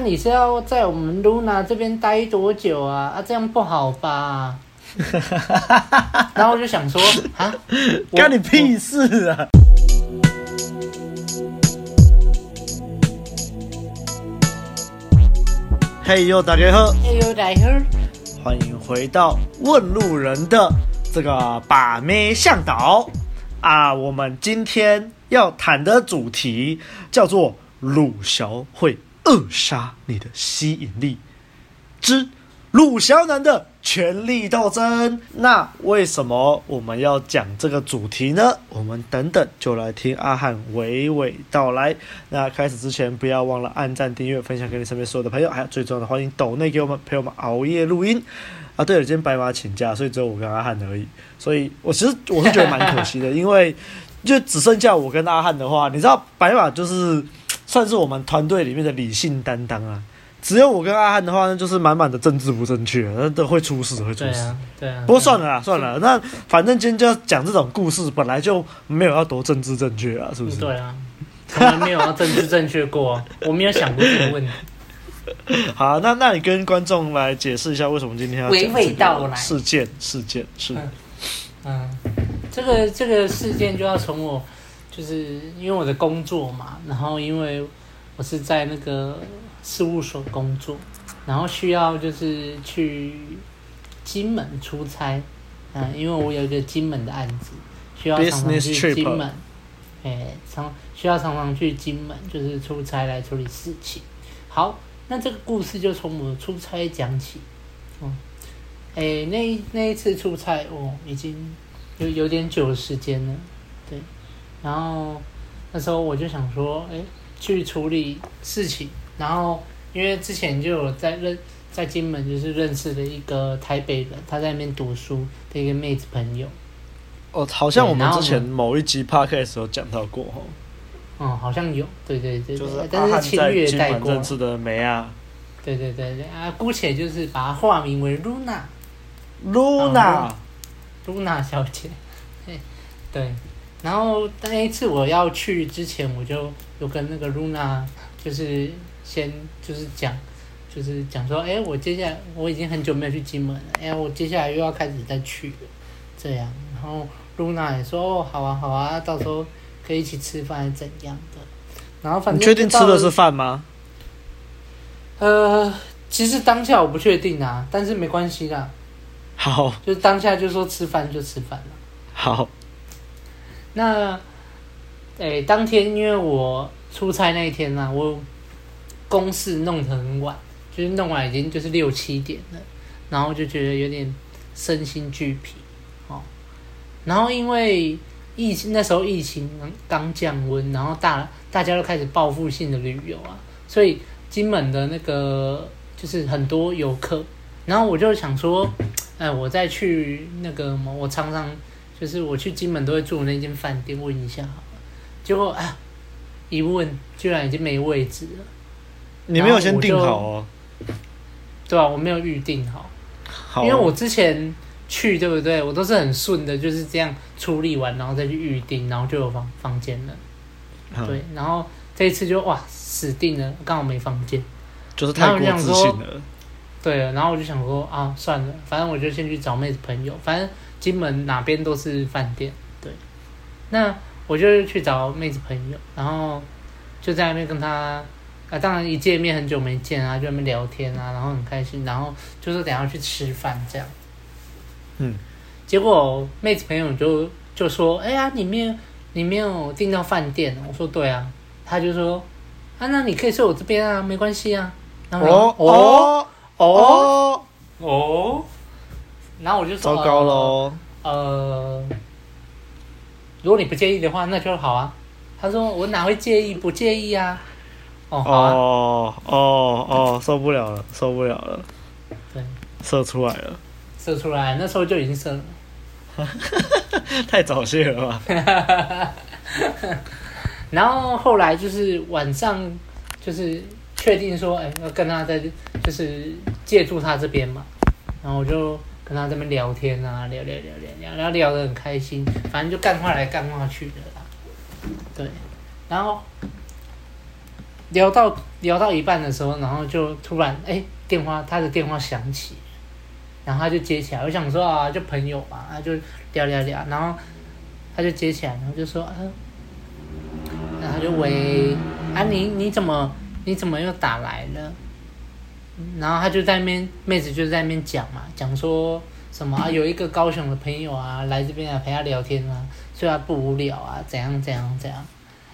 啊，你是要在我们露娜这边待多久啊？啊，这样不好吧？然后我就想说，啊，关你屁事啊！嘿呦，大家好！嘿呦，大家好！欢迎回到问路人的这个把妹向导啊！我们今天要谈的主题叫做鲁小会扼杀你的吸引力之鲁小南的权力斗争。那为什么我们要讲这个主题呢？我们等等就来听阿汉娓娓道来。那开始之前，不要忘了按赞、订阅、分享给你身边所有的朋友，还有最重要的，欢迎抖内给我们陪我们熬夜录音。啊，对了，今天白马请假，所以只有我跟阿汉而已。所以我其实我是觉得蛮可惜的，因为就只剩下我跟阿汉的话，你知道白马就是算是我们团队里面的理性担当啊。只有我跟阿汉的话，那就是满满的政治不正确，那都会出事，会出事。对啊，对啊。不过算了啦，算了。那反正今天就要讲这种故事，本来就没有要多政治正确啊，是不是？对啊，从来没有要政治正确过，我没有想过这个问题。好，那那你跟观众来解释一下，为什么今天要娓娓道来事件？事件是，嗯，这个这个事件就要从我，就是因为我的工作嘛，然后因为我是在那个。事务所工作，然后需要就是去金门出差，嗯，因为我有一个金门的案子，需要常常去金门，哎，常需要常常去金门，就是出差来处理事情。好，那这个故事就从我出差讲起，嗯，哎，那那一次出差哦，已经有有点久的时间了，对，然后那时候我就想说，哎，去处理事情。然后，因为之前就有在认在金门，就是认识了一个台北人，他在那边读书的一个妹子朋友。哦，好像我们之前某一集 podcast 有讲到过哦。嗯，好像有，对对对，就是但是轻略带过。认识的妹啊。对对对对啊，姑且就是把它化名为露娜。露娜。露娜小姐。对，然后那一次我要去之前，我就有跟那个露娜就是。先就是讲，就是讲说，哎，我接下来我已经很久没有去金门了，哎，我接下来又要开始再去了，这样。然后露娜也说，哦，好啊，好啊，到时候可以一起吃饭，怎样的？然后反正你确定吃的是饭吗？呃，其实当下我不确定啊，但是没关系啦。好，就是当下就说吃饭就吃饭了。好，那，哎，当天因为我出差那一天呢，啊，我。公事弄得很晚，就是弄完已经就是六七点了，然后就觉得有点身心俱疲，哦，然后因为疫情那时候疫情刚降温，然后大大家都开始报复性的旅游啊，所以金门的那个就是很多游客，然后我就想说，哎，我再去那个我常常就是我去金门都会住那间饭店问一下好了，结果啊一问居然已经没位置了。你没有先订好哦？对啊，我没有预定好，好，因为我之前去对不对？我都是很顺的，就是这样处理完，然后再去预定，然后就有房房间了。嗯、对，然后这一次就哇死定了，刚好没房间，就是太过自信了。对，然后我就想说啊，算了，反正我就先去找妹子朋友，反正金门哪边都是饭店。对，那我就去找妹子朋友，然后就在那边跟她。啊，当然一见面很久没见啊，就在那边聊天啊，然后很开心，然后就是等下去吃饭这样。嗯，结果妹子朋友就就说：“哎呀，你没有你没有订到饭店。”我说：“对啊。”他就说：“啊，那你可以睡我这边啊，没关系啊。”然后哦哦哦哦，然后我就说：“糟糕喽。”呃，如果你不介意的话，那就好啊。他说：“我哪会介意？不介意啊。”哦哦哦哦，受不了了，受不了了，对，射出来了，射出来，那时候就已经射了，太早泄了吧？然后后来就是晚上，就是确定说，哎，要跟他在，就是借住他这边嘛，然后我就跟他这边聊天啊，聊聊聊聊聊，然后聊得很开心，反正就干话来干话去的啦，对，然后。聊到聊到一半的时候，然后就突然哎，电话他的电话响起，然后他就接起来。我想说啊，就朋友嘛，啊就聊聊聊，然后他就接起来，然后就说啊，然后他就喂啊你你怎么你怎么又打来了？然后他就在那边，妹子就在那边讲嘛，讲说什么啊，有一个高雄的朋友啊，来这边啊陪他聊天啊，所以他不无聊啊，怎样怎样怎样，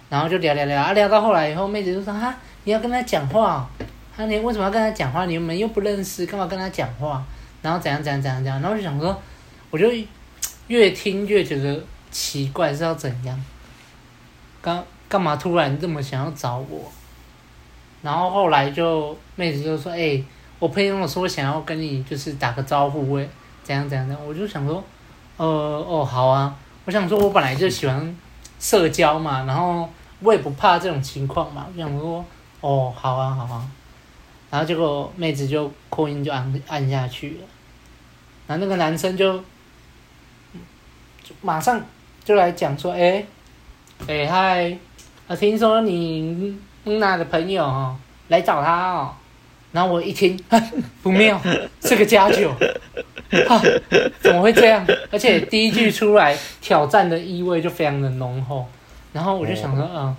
然后就聊聊聊啊，聊到后来以后，妹子就说哈，你要跟他讲话，啊你为什么要跟他讲话？你们又不认识，干嘛跟他讲话？然后怎样怎样怎样怎样，然后就想说，我就越听越觉得奇怪，是要怎样？干干嘛突然这么想要找我？然后后来就妹子就说：“哎、欸，我朋友说想要跟你就是打个招呼，喂，怎样怎样的。”我就想说：“呃，哦，好啊。”我想说，我本来就喜欢社交嘛，然后我也不怕这种情况嘛。我想说：“哦，好啊，好啊。”然后结果妹子就扩音就按按下去了，然后那个男生就就马上就来讲说：“哎、欸，哎、嗨，我听说你。”露娜的朋友哦，来找他哦，然后我一听，不妙，是个加酒，哈，怎么会这样？而且第一句出来，挑战的意味就非常的浓厚，然后我就想说，嗯，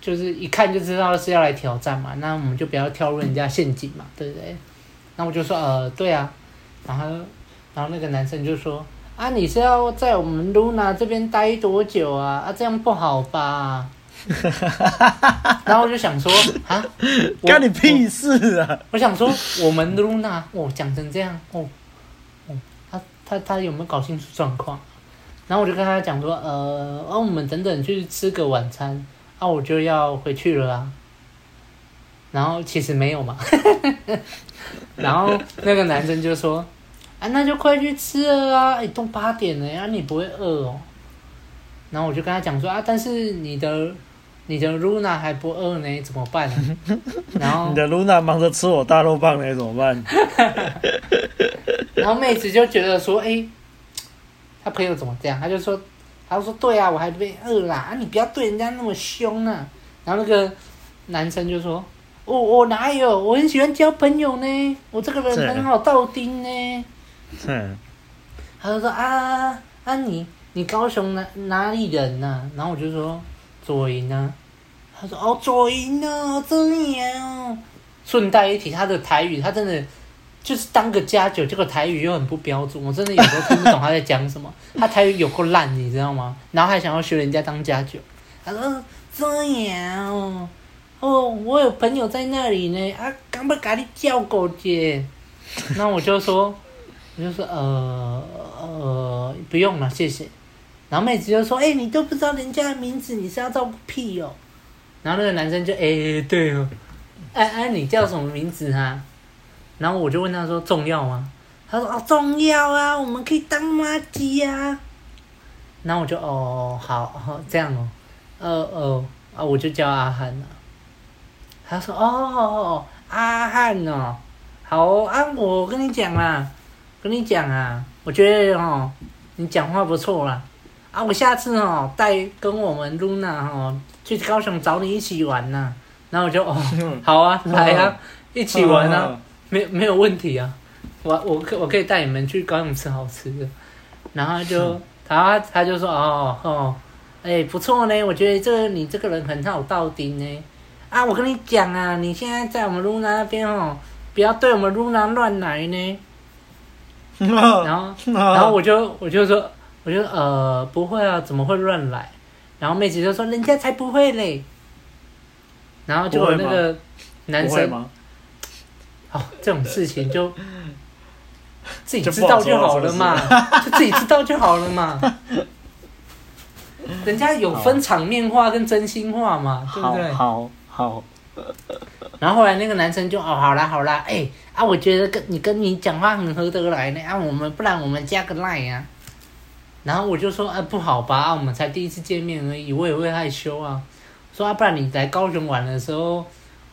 就是一看就知道是要来挑战嘛，那我们就不要跳入人家陷阱嘛，对不对？那我就说，呃，对啊，然后，然后那个男生就说，啊，你是要在我们露娜这边待多久啊？啊，这样不好吧？然后我就想说啊，关你屁事啊！我，我想说，我们露娜哦，讲成这样哦，哦，他他他有没有搞清楚状况？然后我就跟他讲说，呃，哦，我们等等去吃个晚餐，啊，我就要回去了啊。然后其实没有嘛，然后那个男生就说，啊，那就快去吃了啊，哎，都八点了呀，啊，你不会饿哦？然后我就跟他讲说啊，但是你的。你的露娜还不饿呢，怎么办？然后你的露娜忙着吃我大肉棒呢，怎么办？然后妹子就觉得说，哎、欸，他朋友怎么这样？他就说，他就说，对啊，我还被饿啦，啊，你不要对人家那么凶啊。然后那个男生就说，我、哦、我哪有？我很喜欢交朋友呢，我这个人很好倒丁呢。嗯。他就说啊啊你你高雄哪哪里人呐、啊？然后我就说。左营啊，他说哦左营哦，这里哦。顺带一提，他的台语，他真的就是当个家酒，这个台语又很不标准，我真的有时候听不懂他在讲什么。他台语有够烂，你知道吗？然后还想要学人家当家酒，他说这样哦，哦，我有朋友在那里呢，啊，刚不赶紧叫过去。那我就说，我就说呃呃，不用了，谢谢。然后妹子就说：“哎、你都不知道人家的名字，你是要照顾屁哦？”然后那个男生就：“哎、欸，对哦，哎、哎，你叫什么名字啊？”然后我就问他说：“重要吗？”他说：“哦，重要啊，我们可以当妈鸡呀。”然后我就：“哦，好，好这样哦，呃呃啊，我就叫阿汉了。”他说：“哦，阿汉哦，好啊，我跟你讲啊，跟你讲啊，我觉得哦，你讲话不错啦。”啊，我下次哦带跟我们露娜哦去高雄找你一起玩呐、啊，然后我就哦 好啊来啊一起玩啊，没没有问题啊，我我可我可以带你们去高雄吃好吃的，然后就他他就说哦哦，哎、欸、不错呢，我觉得这个你这个人很好到丁呢，啊我跟你讲啊，你现在在我们露娜那边哦，不要对我们露娜乱来呢，然后 然后我就我就说。我就呃不会啊，怎么会乱来？然后妹子就说人家才不会嘞。然后结果那个男生，哦，这种事情就 自己知道就好了嘛，就自己知道就好了嘛。人家有分场面话跟真心话嘛，对不对？好好。然后后来那个男生就哦，好啦好啦，哎啊，我觉得跟你跟你讲话很合得来呢啊，我们不然我们加个 line 啊。然后我就说，啊，不好吧，啊，我们才第一次见面而已，我也会害羞啊。说啊，不然你来高雄玩的时候，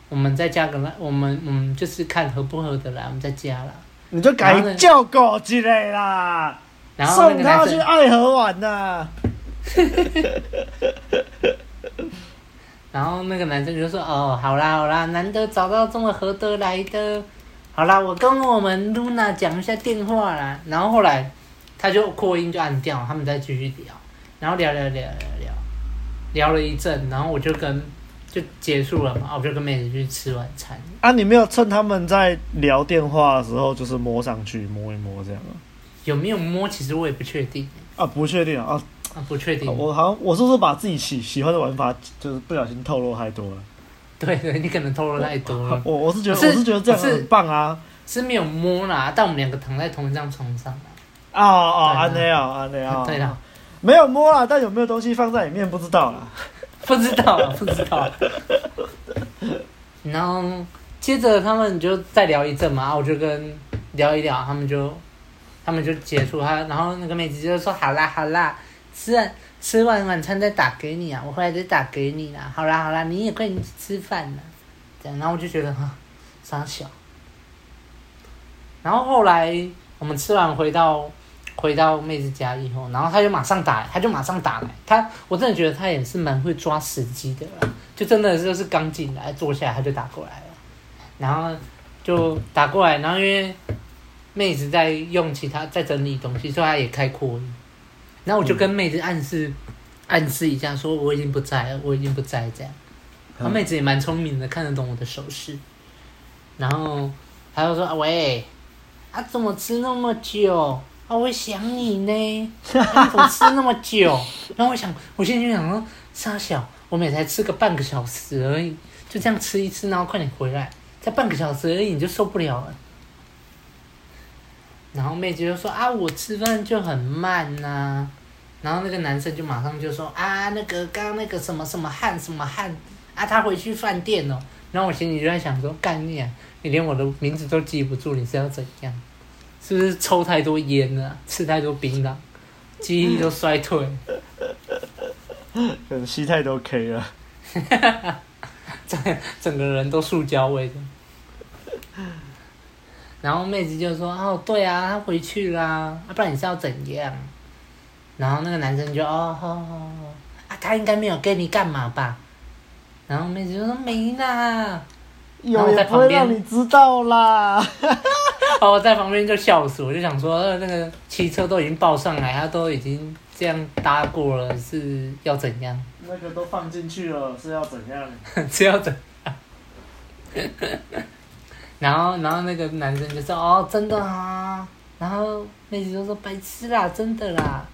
我们再加个来，我们嗯，就是看合不合得来，我们再加啦。你就改叫狗之类啦，然后送他去爱河玩呐。然后那个男生就说：“哦，好啦好啦，难得找到这么合得来的，好啦，我跟我们露娜讲一下电话啦。”然后后来他就扩音就按掉，他们再继续聊，然后聊聊聊聊聊，聊了一阵，然后我就跟就结束了嘛，我就跟妹子去吃晚餐。啊，你没有趁他们在聊电话的时候，就是摸上去摸一摸这样啊？有没有摸？其实我也不确定。啊，不确定啊。啊，不确定。我好像我是不是把自己喜喜欢的玩法，就是不小心透露太多了？对对，你可能透露太多了。我我是觉得，我是觉得这样很棒啊。是没有摸啦，但我们两个躺在同一张床上。哦哦，安内 啊，安内啊。对的，没有摸啦，但有没有东西放在里面不知道啦。不知道，不知道。然后接着他们就再聊一阵嘛，我就跟聊一聊，他们就他们就结束他，然后那个妹子就说：“好啦好啦。”吃完吃完晚餐再打给你啊，我回来再打给你啦。好啦好啦，你也快点吃饭了。这样，然后我就觉得哈，傻小。然后后来我们吃完回到回到妹子家以后，然后他就马上打，他就马上打来。他我真的觉得他也是蛮会抓时机的啦，就真的就是刚进来坐下来他就打过来了，然后就打过来，然后因为妹子在用其他在整理东西，所以他也开扩音。然后我就跟妹子暗示，暗示一下，说我已经不在了，我已经不在这样。然后妹子也蛮聪明的，看得懂我的手势。然后他就说：“喂，啊，怎么吃那么久？啊，我想你呢。怎么吃那么久？” 然后我想，我现在就想说，沙小，我们也才吃个半个小时而已，就这样吃一吃，然后快点回来，才半个小时而已，你就受不了了。然后妹子就说：“啊，我吃饭就很慢呐、啊。”然后那个男生就马上就说啊，那个刚刚那个什么什么汉什么汉啊，他回去饭店哦。然后我心里就在想说，干你啊，你连我的名字都记不住，你是要怎样？是不是抽太多烟了，吃太多槟榔，记忆力都衰退？可能吸太多 K 了，整整个人都塑胶味的。然后妹子就说哦，对啊，他回去啦，啊，不然你是要怎样？然后那个男生就哦，好好好，啊，他应该没有跟你干嘛吧？然后妹子就说没啦，有也不会让你知道啦。哦，我在旁边就笑死，我就想说，那个汽车都已经报上来，他都已经这样搭过了，是要怎样？那个都放进去了，是要怎样？是要怎样？然后，然后那个男生就说：“哦，真的啊。”然后妹子就说：“白痴啦，真的啦。”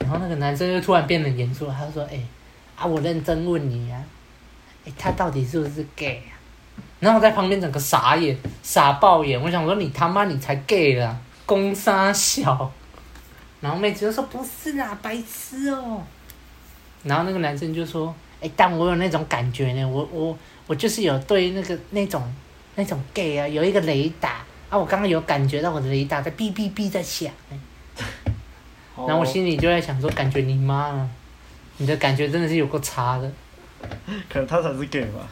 然后那个男生就突然变得严肃，他就说：“哎、欸，啊，我认真问你啊，哎、欸，他到底是不是 gay 啊？”然后我在旁边整个傻眼，傻爆眼。我想说：“你他妈你才 gay 啦，公杀小。”然后妹子就说：“不是啦，白痴哦。”然后那个男生就说：“哎、欸，但我有那种感觉呢，我我我就是有对那个那种那种 gay 啊，有一个雷达啊，我刚刚有感觉到我的雷达在哔哔哔在响。”然后我心里就在想说，感觉你妈啊，你的感觉真的是有够差的。可能他才是 gay 吧。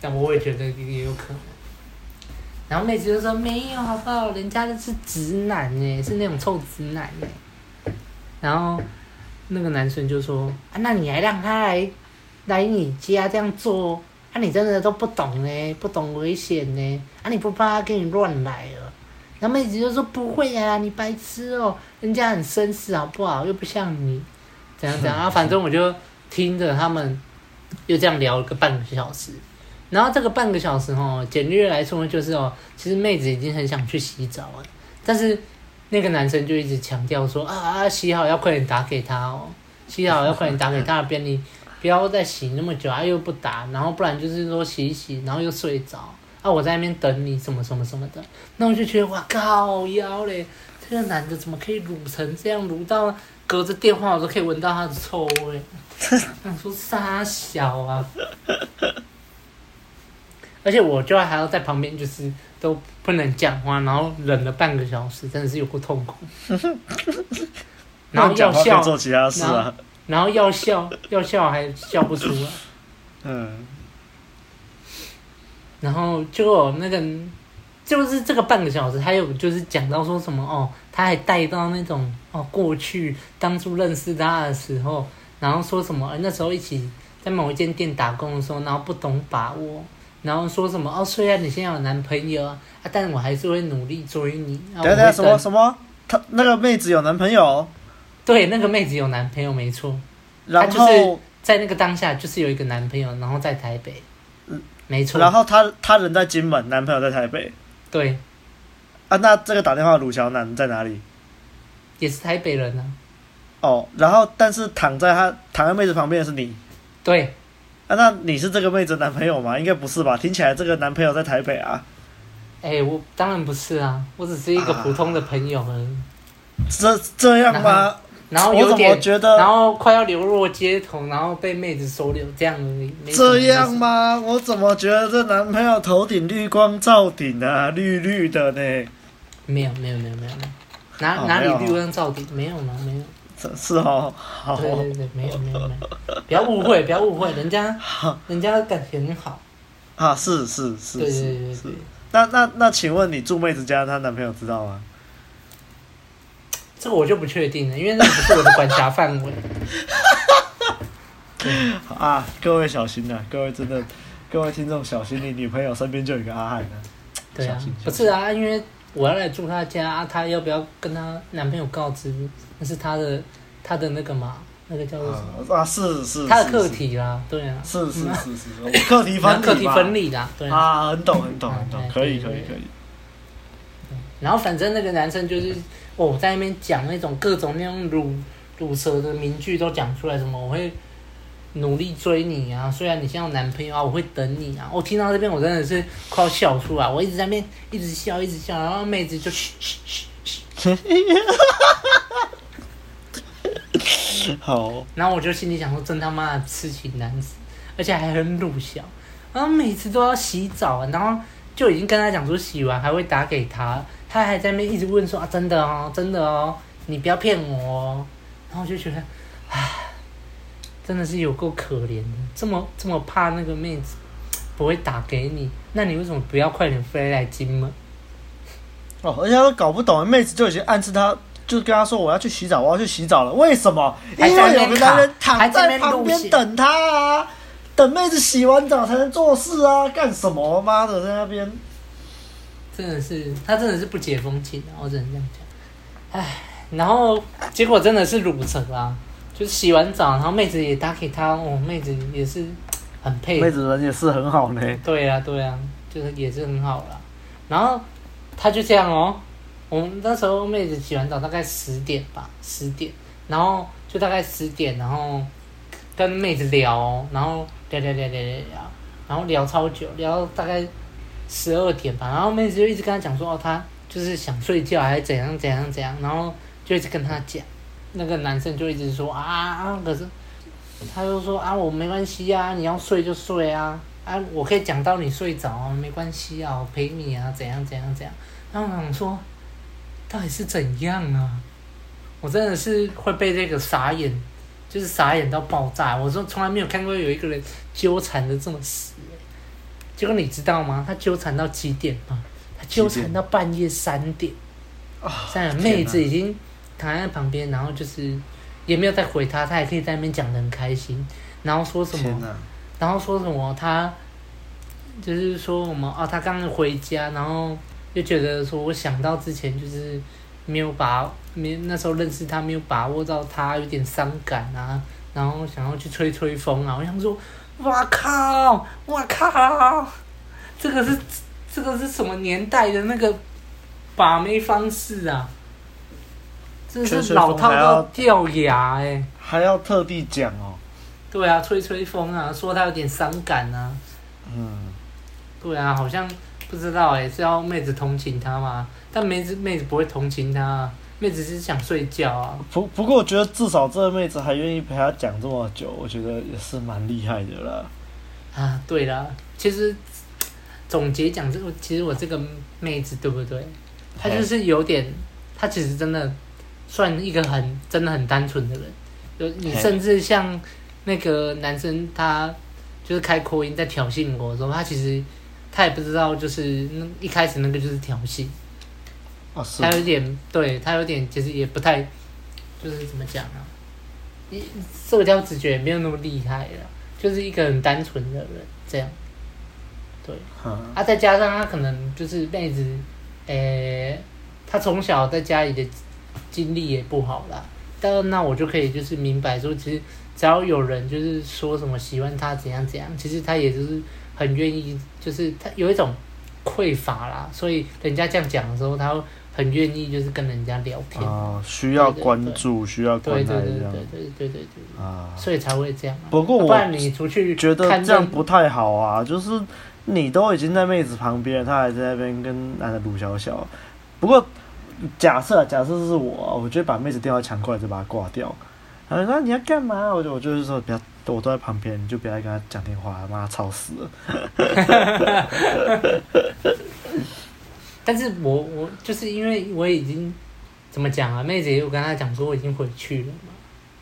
但我也觉得也有可能。然后妹子就说没有，好不好？人家的是直男哎，是那种臭直男哎。然后那个男生就说啊，那你还让他来来你家这样做？啊，你真的都不懂呢，不懂危险呢？啊，你不怕他跟你乱来哦？然后妹子就说不会呀、啊，你白痴哦，人家很绅士好不好？又不像你，怎样怎样啊？反正我就听着他们又这样聊了个半个小时。然后这个半个小时哦，简略来说就是哦，其实妹子已经很想去洗澡了，但是那个男生就一直强调说啊啊，洗好要快点打给他哦，洗好要快点打给他，别你不要再洗那么久啊，又不打，然后不然就是说洗一洗，然后又睡着。啊！我在那边等你，什么什么什么的，那我就觉得哇靠腰嘞！这个男的怎么可以撸成这样？撸到隔着电话我都可以闻到他的臭味。想说杀小啊！而且我就还要在旁边，就是都不能讲话，然后忍了半个小时，真的是有够痛苦。然后要笑，做其他事啊，然后要笑，要笑还笑不出来。嗯。然后就那个，就是这个半个小时，他有就是讲到说什么哦，他还带到那种哦过去当初认识他的时候，然后说什么那时候一起在某一间店打工的时候，然后不懂把握，然后说什么哦，虽然你现在有男朋友啊，但我还是会努力追你。等等，等等，什么什么？她那个妹子有男朋友？对，那个妹子有男朋友，没错。然后就是在那个当下，就是有一个男朋友，然后在台北。嗯，没错。然后他他人在金门，男朋友在台北。对。啊，那这个打电话的鲁小南在哪里？也是台北人啊。哦，然后但是躺在他躺在妹子旁边的是你。对。啊，那你是这个妹子男朋友吗？应该不是吧？听起来这个男朋友在台北啊。哎、欸，我当然不是啊，我只是一个普通的朋友而已。啊、这这样吗？然后有点觉得，然后快要流落街头，然后被妹子收留，这样而已。这样吗？我怎么觉得这男朋友头顶绿光照顶啊，绿绿的呢？没有没有没有没有没有，哪、哦、哪里绿光照顶？没有吗？没有。这是哦，好。对对对，没有没有没有，不要误会不要误会，人家人家感情很好。啊，是是是是。对对对对。那那那，请问你住妹子家，她男朋友知道吗？这个我就不确定了，因为那不是我的管辖范围。啊，各位小心呐、啊！各位真的，各位听众小心，你女朋友身边就有一个阿汉呢。对啊，不是啊，因为我要来住他家，他要不要跟他男朋友告知？那是他的，他的那个嘛，那个叫做什么？啊，是是。他的课题啦，对啊。是是是是，课题分课题分离的，对啊，很懂很懂很懂，可以可以可以。然后反正那个男生就是。我、哦、在那边讲那种各种那种乳乳舌的名句都讲出来，什么我会努力追你啊，虽然你现在有男朋友啊，我会等你啊。我听到这边我真的是快要笑出来，我一直在那边一直笑一直笑，然后妹子就嘘嘘嘘嘘，好。然后我就心里想说，真他妈的痴情男子，而且还很鲁小，然后每次都要洗澡，然后就已经跟他讲说洗完还会打给他。他还在那边一直问说啊，真的哦，真的哦，你不要骗我哦。然后我就觉得，唉，真的是有够可怜的，这么这么怕那个妹子不会打给你，那你为什么不要快点飞来金门？哦，而且他都搞不懂，妹子就已经暗示他，就跟他说我要去洗澡，我要去洗澡了。为什么？因为有个男人躺在旁边等他啊，等妹子洗完澡才能做事啊，干什么？妈的，在那边。真的是，他真的是不解风情的，我只能这样讲。唉，然后结果真的是鲁成啊，就是洗完澡，然后妹子也打给他，哦，妹子也是很配，妹子人也是很好呢。对啊，对啊，就是也是很好啦。然后他就这样哦，我们那时候妹子洗完澡大概十点吧，十点，然后就大概十点，然后跟妹子聊，然后聊聊聊聊聊聊，然后聊超久，聊大概。十二点吧，然后妹子就一直跟他讲说，哦，他就是想睡觉，还是怎样怎样怎样，然后就一直跟他讲，那个男生就一直说啊啊，可是他就说啊，我没关系啊，你要睡就睡啊，啊，我可以讲到你睡着啊，没关系啊，我陪你啊，怎样怎样怎样，然后我想说，到底是怎样啊？我真的是会被这个傻眼，就是傻眼到爆炸，我说从来没有看过有一个人纠缠的这么死。结果你知道吗？他纠缠到几点吗？他纠缠到半夜三点。三点，妹子已经躺在旁边，然后就是也没有再回他，他也可以在那边讲的很开心，然后说什么？然后说什么？他就是说什么？哦，他刚刚回家，然后就觉得说，我想到之前就是没有把没那时候认识他，没有把握到他，有点伤感啊，然后想要去吹吹风啊。我想说。哇靠！哇靠！这个是这个是什么年代的那个把妹方式啊？这是老套到掉牙哎、欸！还要特地讲哦。对啊，吹吹风啊，说他有点伤感啊。嗯。对啊，好像不知道哎、欸，是要妹子同情他吗？但妹子妹子不会同情他、啊。妹子是想睡觉啊，不不过我觉得至少这个妹子还愿意陪他讲这么久，我觉得也是蛮厉害的啦。啊，对啦，其实总结讲这个，其实我这个妹子对不对？她就是有点，她其实真的算一个很真的很单纯的人。就你甚至像那个男生，他就是开扩音在挑衅我的时候，他其实他也不知道，就是那一开始那个就是挑衅。哦、他有点，对他有点，其实也不太，就是怎么讲啊？社交直觉也没有那么厉害了，就是一个很单纯的人这样。对，嗯、啊，再加上他可能就是妹子，诶、欸，他从小在家里的经历也不好啦，但那我就可以就是明白说，其实只要有人就是说什么喜欢他怎样怎样，其实他也就是很愿意，就是他有一种匮乏啦，所以人家这样讲的时候，他很愿意就是跟人家聊天啊，需要关注，需要关注这样，对对对对对对对啊，所以才会这样。不过我，你出去觉得这样不太好啊，就是你都已经在妹子旁边，他还在那边跟男的撸小小，不过。假设假设是我，我就把妹子电话抢过来就把它挂掉。然后说你要干嘛？我就我就是说不要，我都在旁边，你就不要跟他讲电话，妈吵死了。但是我我就是因为我已经怎么讲啊？妹子也有跟他讲说我已经回去了嘛。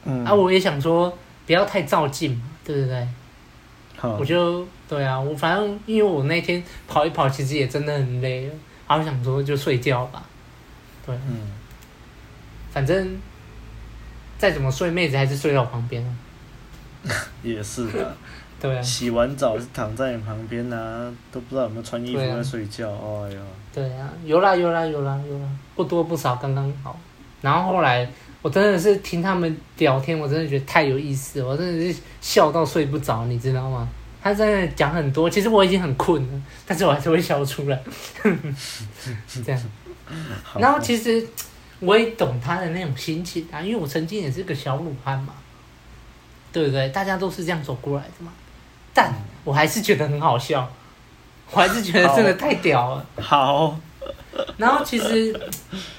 嗯。啊，我也想说不要太照进嘛，对不对？好。我就对啊，我反正因为我那天跑一跑，其实也真的很累了，然后想说就睡觉吧。对，嗯，反正再怎么睡，妹子还是睡在我旁边 也是的，对啊。洗完澡是躺在你旁边呢、啊，都不知道有没有穿衣服在睡觉。啊、哎呀，对啊，有啦有啦有啦有啦，不多不少，刚刚好。然后后来我真的是听他们聊天，我真的觉得太有意思了，我真的是笑到睡不着，你知道吗？他真的讲很多，其实我已经很困了，但是我还是会笑出来，这样。然后其实我也懂他的那种心情啊，因为我曾经也是个小鲁汉嘛，对不对？大家都是这样走过来的嘛，但我还是觉得很好笑，我还是觉得真的太屌了。好，然后其实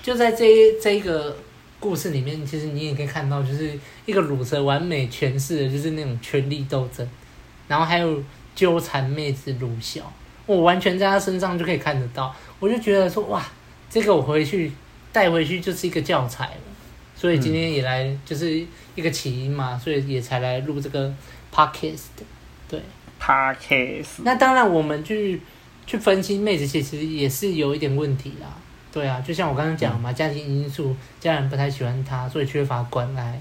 就在这一这一个故事里面，其实你也可以看到，就是一个鲁蛇完美诠释的就是那种权力斗争，然后还有纠缠妹子鲁小，我完全在他身上就可以看得到，我就觉得说哇。这个我回去带回去就是一个教材了，所以今天也来就是一个起因嘛，所以也才来录这个 podcast，对，podcast。那当然，我们去去分析妹子，其实也是有一点问题啦。对啊，就像我刚刚讲嘛，家庭因素，家人不太喜欢他，所以缺乏关爱，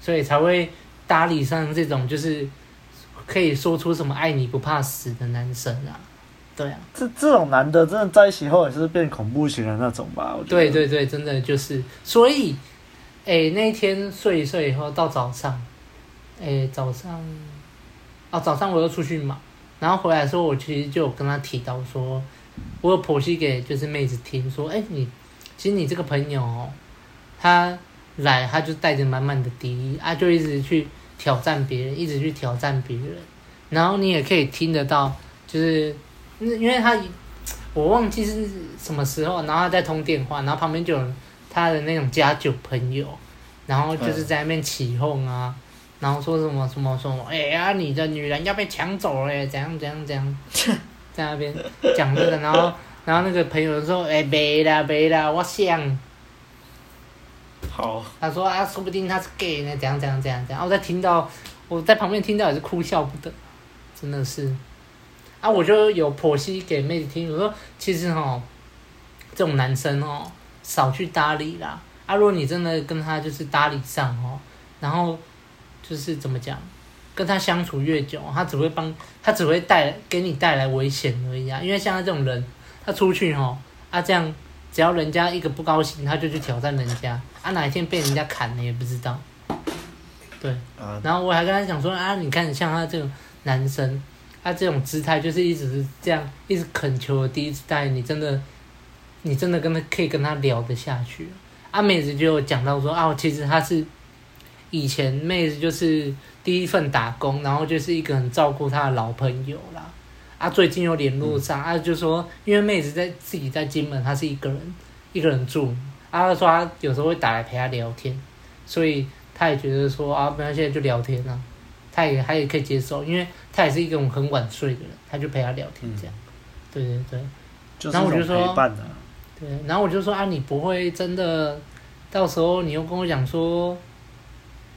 所以才会搭理上这种就是可以说出什么爱你不怕死的男生啊。对啊，这这种男的真的在一起后也是变恐怖型的那种吧？我觉得。对对对，真的就是，所以，哎，那一天睡一睡以后到早上，哎，早上，啊，早上我又出去嘛，然后回来的时候，我其实就有跟他提到说，我有剖析给就是妹子听说，哎，你其实你这个朋友哦，他来他就带着满满的敌意啊，就一直去挑战别人，一直去挑战别人，然后你也可以听得到，就是。因为他，我忘记是什么时候，然后他在通电话，然后旁边就有他的那种家酒朋友，然后就是在那边起哄啊，然后说什么什么说，哎呀，你的女人要被抢走了，怎样怎样怎样，在那边讲这个，然后然后那个朋友说，哎，没啦没啦，我想，好，他说啊，说不定他是 gay 呢，怎样怎样。怎样怎样，我在听到，我在旁边听到也是哭笑不得，真的是。啊，我就有剖析给妹子听，我说其实哦，这种男生哦，少去搭理啦。啊，如果你真的跟他就是搭理上哦，然后就是怎么讲，跟他相处越久，他只会帮，他只会带给你带来危险而已啊。因为像他这种人，他出去哦，啊这样，只要人家一个不高兴，他就去挑战人家，啊哪一天被人家砍了也不知道。对，然后我还跟他讲说啊，你看像他这种男生。他这种姿态就是一直是这样，一直恳求的第一次带你，真的，你真的跟他可以跟他聊得下去。啊、妹子就讲到说啊，其实他是以前妹子就是第一份打工，然后就是一个很照顾他的老朋友啦。啊，最近又联络上，啊，就说因为妹子在自己在金门，她是一个人一个人住，啊，他说他有时候会打来陪他聊天，所以他也觉得说啊，不然现在就聊天啊。他也他也可以接受，因为他也是一种很晚睡的人，他就陪他聊天这样，嗯、对对对。然后我就说，对，然后我就说啊，你不会真的，到时候你又跟我讲说，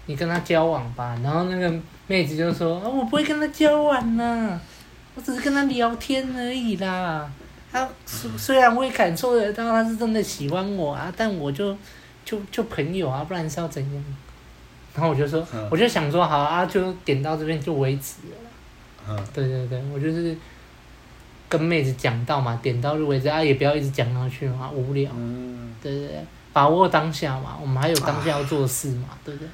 你跟他交往吧？然后那个妹子就说啊，我不会跟他交往呢，我只是跟他聊天而已啦。他虽然我也感受得到他是真的喜欢我啊，但我就就就朋友啊，不然是要怎样？然后我就说，嗯、我就想说，好啊，就点到这边就为止了。嗯，对对对，我就是跟妹子讲到嘛，点到就为止啊，也不要一直讲下去嘛，无聊。嗯，对对对，把握当下嘛，我们还有当下要做的事嘛，啊、对不对？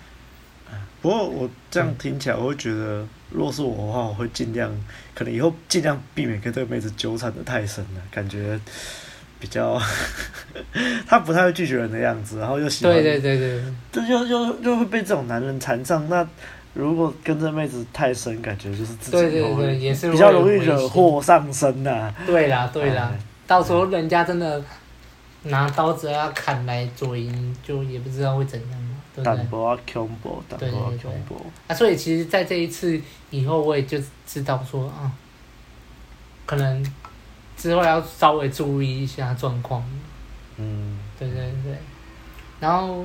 不过我这样听起来，我会觉得，若是我的话，我会尽量，可能以后尽量避免跟这个妹子纠缠的太深了，感觉比较，他不太会拒绝人的样子，然后又喜欢，对对对对，这就又就会被这种男人缠上。那如果跟这妹子太深，感觉就是自己对对对，也是比较容易惹祸上身呐。对啦对啦，到时候人家真的拿刀子要砍来左营，就也不知道会怎样。淡薄啊，恐怖，淡薄啊，恐怖。啊，所以其实，在这一次以后，我也就知道说啊，可能之后要稍微注意一下状况。嗯，对对对。然后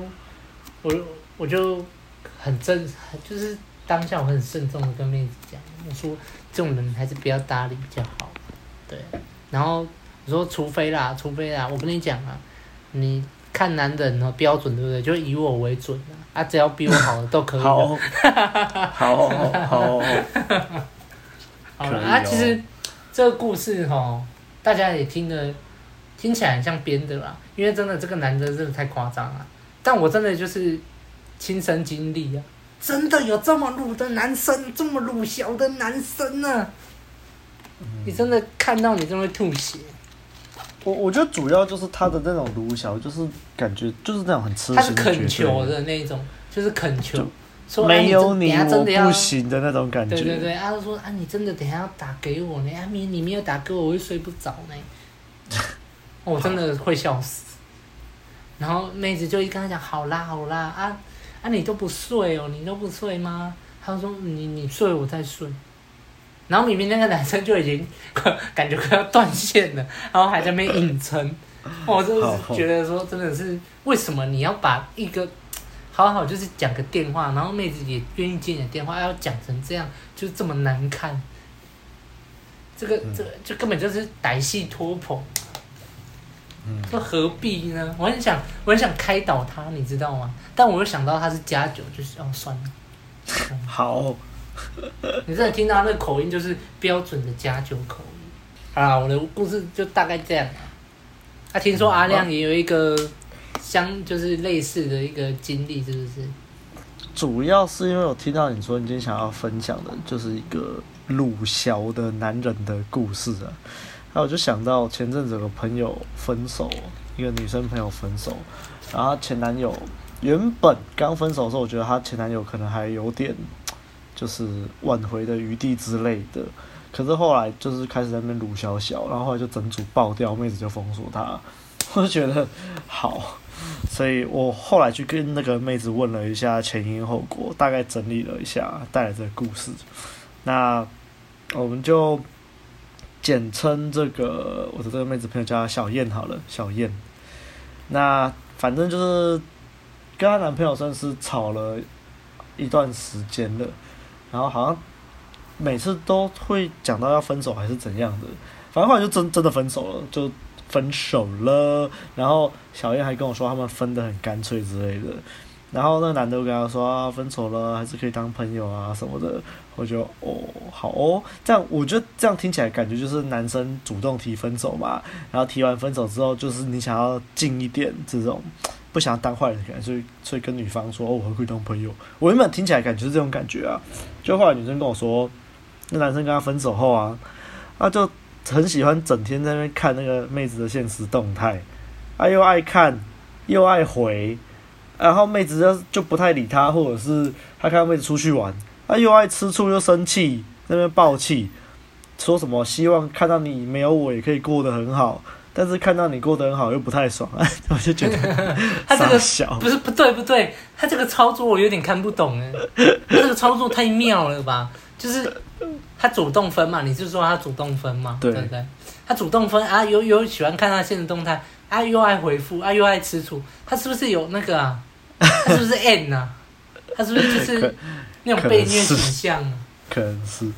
我我就很正，就是当下我很慎重的跟妹子讲，我说这种人还是不要搭理比较好。对。然后我说，除非啦，除非啦，我跟你讲啊，你。看男人的标准对不对？就以我为准啊！啊，只要比我好的都可以。好，好，好，好了 啊！其实这个故事哈，大家也听得听起来很像编的啦。因为真的这个男的真的太夸张了，但我真的就是亲身经历啊！真的有这么鲁的男生，这么鲁小的男生呢、啊？嗯、你真的看到你就会吐血。我我觉得主要就是他的那种鲁小，就是感觉就是那种很痴心。他是恳求的那种，就是恳求，说没有你啊我不行的那种感觉。对对对，他就说啊，你真的等下要打给我呢？啊，你你没有打给我，我会睡不着呢。我真的会笑死。然后妹子就一跟他讲，好啦好啦，啊啊你都不睡哦，你都不睡吗？他就说你你睡我再睡。然后明明那个男生就已经 感觉快要断线了，然后还在那边硬撑，我真的是觉得说真的是为什么你要把一个好好就是讲个电话，然后妹子也愿意接你的电话，要讲成这样，就这么难看，这个这个就根本就是歹戏拖棚，说何必呢？我很想我很想开导他，你知道吗？但我又想到他是加酒，就是哦算了，好。你真的听到那个口音，就是标准的加酒口音。啊，我的故事就大概这样。啊，听说阿亮也有一个相，就是类似的一个经历，是不是？主要是因为我听到你说你今天想要分享的，就是一个鲁小的男人的故事啊。那我就想到前阵子有个朋友分手，一个女生朋友分手，然后前男友原本刚分手的时候，我觉得她前男友可能还有点。就是挽回的余地之类的，可是后来就是开始在那边鲁小小，然后后来就整组爆掉，妹子就封锁他，我就觉得好，所以我后来去跟那个妹子问了一下前因后果，大概整理了一下，带来这个故事。那我们就简称这个我的这个妹子朋友叫小燕好了，小燕。那反正就是跟她男朋友算是吵了一段时间了。然后好像每次都会讲到要分手还是怎样的，反正后来就真真的分手了，就分手了。然后小燕还跟我说他们分得很干脆之类的。然后那个男的跟他说啊，分手了还是可以当朋友啊什么的。我就哦好哦，这样我觉得这样听起来感觉就是男生主动提分手嘛。然后提完分手之后，就是你想要近一点这种。不想要当坏人感觉，所以所以跟女方说哦，我会当朋友。我原本听起来感觉是这种感觉啊，就后来女生跟我说，那男生跟她分手后啊，那就很喜欢整天在那边看那个妹子的现实动态，啊又爱看又爱回，然后妹子就就不太理他，或者是他看到妹子出去玩，他又爱吃醋又生气，在那边爆气，说什么希望看到你没有我也可以过得很好。但是看到你过得很好又不太爽，我就觉得 他这个小不是不对不对，他这个操作我有点看不懂哎，他这个操作太妙了吧？就是他主动分嘛，你是说他主动分嘛？对不对？他主动分啊，又又喜欢看他现实动态啊，又爱回复啊，又爱吃醋，他是不是有那个啊？他是不是 N 啊？他是不是就是那种被虐形象啊？可能是。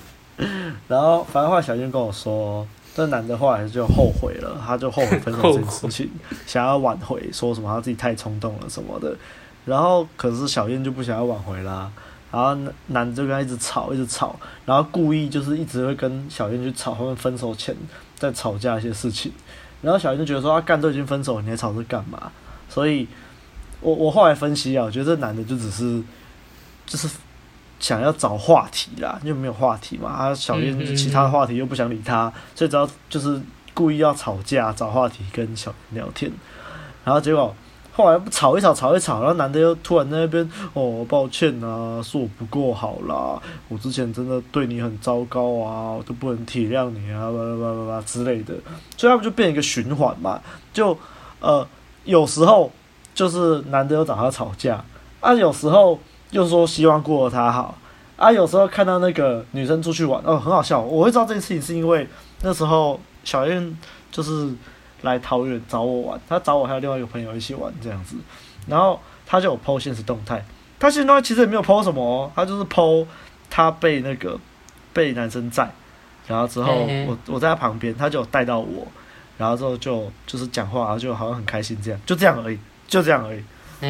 然后反正后来小娟跟我说。这男的后来就后悔了，他就后悔分手这件事情，想要挽回，说什么他自己太冲动了什么的。然后可是小燕就不想要挽回啦，然后男的就跟他一直吵，一直吵，然后故意就是一直会跟小燕去吵他们分手前在吵架一些事情，然后小燕就觉得说他干都已经分手，你还吵这干嘛？所以我我后来分析啊，我觉得这男的就只是就是想要找话题啦，又没有话题嘛，啊小燕其他的话题又不想理他，所以只要就是故意要吵架找话题跟小燕聊天，然后结果。后来吵一吵，吵一吵，然后男的又突然在那边哦，抱歉啊，说我不够好啦，我之前真的对你很糟糕啊，我都不能体谅你啊，叭叭叭叭叭之类的，所以他们就变一个循环嘛，就呃有时候就是男的又找他吵架，啊有时候又说希望过得他好，啊有时候看到那个女生出去玩，哦很好笑，我会知道这件事情是因为那时候小燕就是。来桃园找我玩，他找我还有另外一个朋友一起玩这样子，然后他就有 po 现实动态，他现动态其实也没有 po 什么哦，他就是 po 他被那个被男生载，然后之后我我在他旁边，他就有带到我，然后之后就就是讲话，然后就好像很开心这样，就这样而已，就这样而已，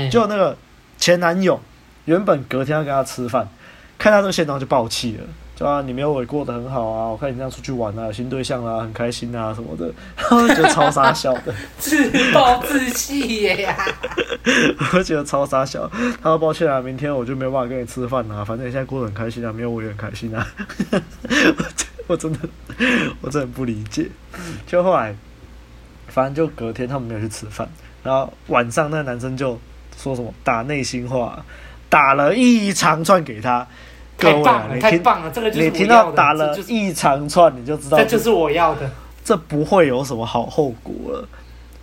就那个前男友原本隔天要跟他吃饭，看到这个现状就爆气了。就啊，你没有我过得很好啊！我看你这样出去玩啊，有新对象啊，很开心啊什么的，我 就觉得超傻笑的，自暴自弃耶！我就觉得超傻笑。他说抱歉啊，明天我就没有办法跟你吃饭啊，反正你现在过得很开心啊，没有我也很开心啊。我真的，我真的不理解。就后来，反正就隔天他们没有去吃饭，然后晚上那个男生就说什么打内心话，打了一长串给他。太棒了，太棒了！这个就是我要的。你听到打了一长串，你就知道这就是我要的。这不会有什么好后果了。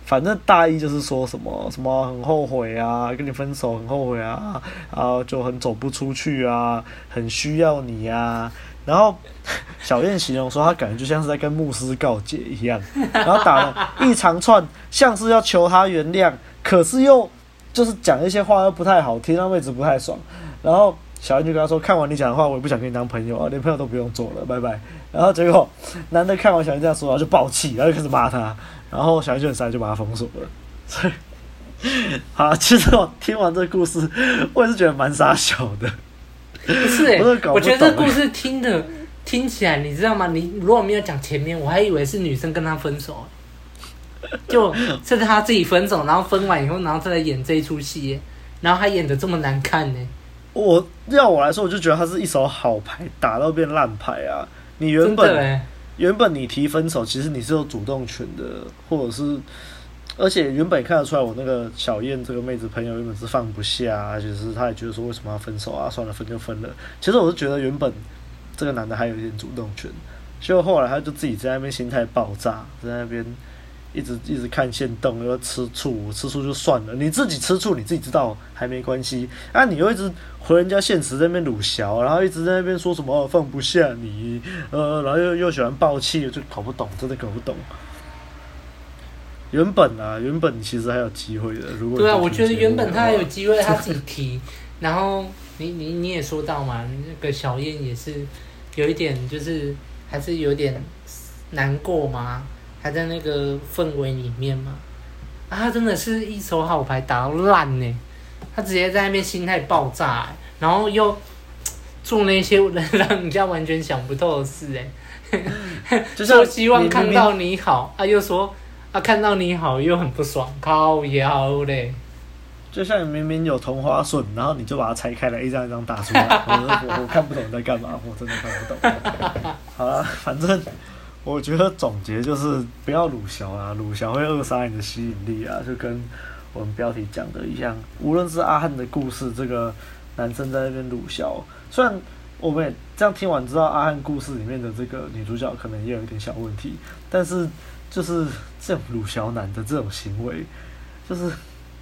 反正大意就是说什么什么很后悔啊，跟你分手很后悔啊，然后就很走不出去啊，很需要你啊。然后小燕形容说，他感觉就像是在跟牧师告解一样。然后打了一长串，像是要求他原谅，可是又就是讲一些话又不太好听，让妹子不太爽。然后。小英就跟他说：“看完你讲的话，我也不想跟你当朋友啊，连朋友都不用做了，拜拜。”然后结果男的看完小英这样说，然后就爆气，然后就开始骂他。然后小英就很 sad，就把他封锁了。所以，好，其实我听完这个故事，我也是觉得蛮傻小的。不是、欸，我，不我觉得这故事听的听起来，你知道吗？你如果没有讲前面，我还以为是女生跟他分手，就是他自己分手，然后分完以后，然后再来演这一出戏，然后还演的这么难看呢。我要我来说，我就觉得他是一手好牌打到变烂牌啊！你原本原本你提分手，其实你是有主动权的，或者是，而且原本看得出来，我那个小燕这个妹子朋友原本是放不下，就是她也觉得说为什么要分手啊？算了，分就分了。其实我是觉得原本这个男的还有一点主动权，结果后来他就自己在那边心态爆炸，在那边。一直一直看线动，又吃醋，吃醋就算了。你自己吃醋，你自己知道还没关系。啊，你又一直回人家现实那边鲁小，然后一直在那边说什么放不下你，呃，然后又又喜欢爆气，就搞不懂，真的搞不懂。原本啊，原本其实还有机会的。如果对啊，我觉得原本他还有机会，他自己提。然后你你你也说到嘛，那个小燕也是有一点，就是还是有点难过嘛。还在那个氛围里面嘛？啊，他真的是一手好牌打到烂呢，他直接在那边心态爆炸，然后又做那些让人家完全想不透的事哎，就是说希望看到你好，啊又说啊看到你好又很不爽，靠腰嘞，就像你明明有同花顺，然后你就把它拆开来一张一张打出来，我我，我看不懂你在干嘛，我真的看不懂。好了，反正。我觉得总结就是不要鲁小啊，鲁小会扼杀你的吸引力啊，就跟我们标题讲的一样。无论是阿汉的故事，这个男生在那边鲁小，虽然我们也这样听完知道阿汉故事里面的这个女主角可能也有一点小问题，但是就是这种鲁小男的这种行为，就是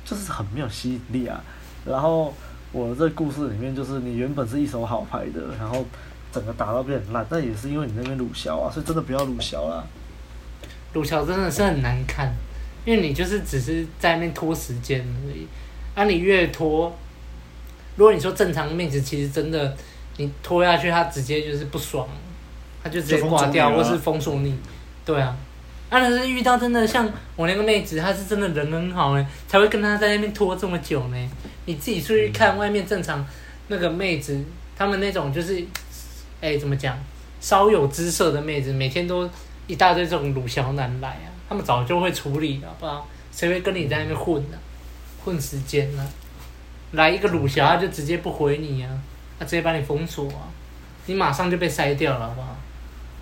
就是很没有吸引力啊。然后我这故事里面就是你原本是一手好牌的，然后。整个打到变很烂，但也是因为你那边鲁小啊，所以真的不要鲁小啦。鲁小真的是很难看，因为你就是只是在那边拖时间而已。啊，你越拖，如果你说正常妹子，其实真的你拖下去，她直接就是不爽，她就直接挂掉，或是封锁你。对啊，啊，但是遇到真的像我那个妹子，她是真的人很好呢，才会跟她在那边拖这么久呢。你自己出去看外面正常那个妹子，她们那种就是，哎，怎么讲，稍有姿色的妹子，每天都一大堆这种鲁小男来啊，他们早就会处理了，好不好？谁会跟你在那边混呢、啊？混时间呢、啊？来一个鲁小，他就直接不回你啊，他直接把你封锁啊，你马上就被筛掉了，好不好？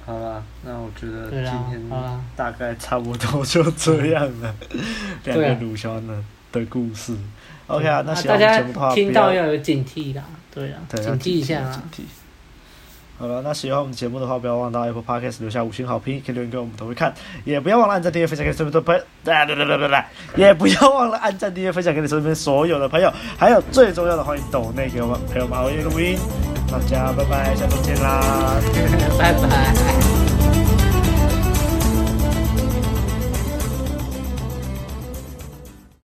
好了，那我觉得今天大概差不多就这样了。两个鲁小男的故事。OK 啊，那喜欢节目的话，听到要有警惕啦。对啊，警惕一下啊。好了，那喜欢我们节目的话，不要忘到 Apple Podcast 留下五星好评，可以留言给我们，都会看。也不要忘了按赞、订阅、分享给身边的朋友。对对对对对，也不要忘了按赞、订阅、分享给你身边所有的朋友。还有最重要的，欢迎抖内给我们朋友们熬夜录音。大家拜拜，下周见啦，拜拜。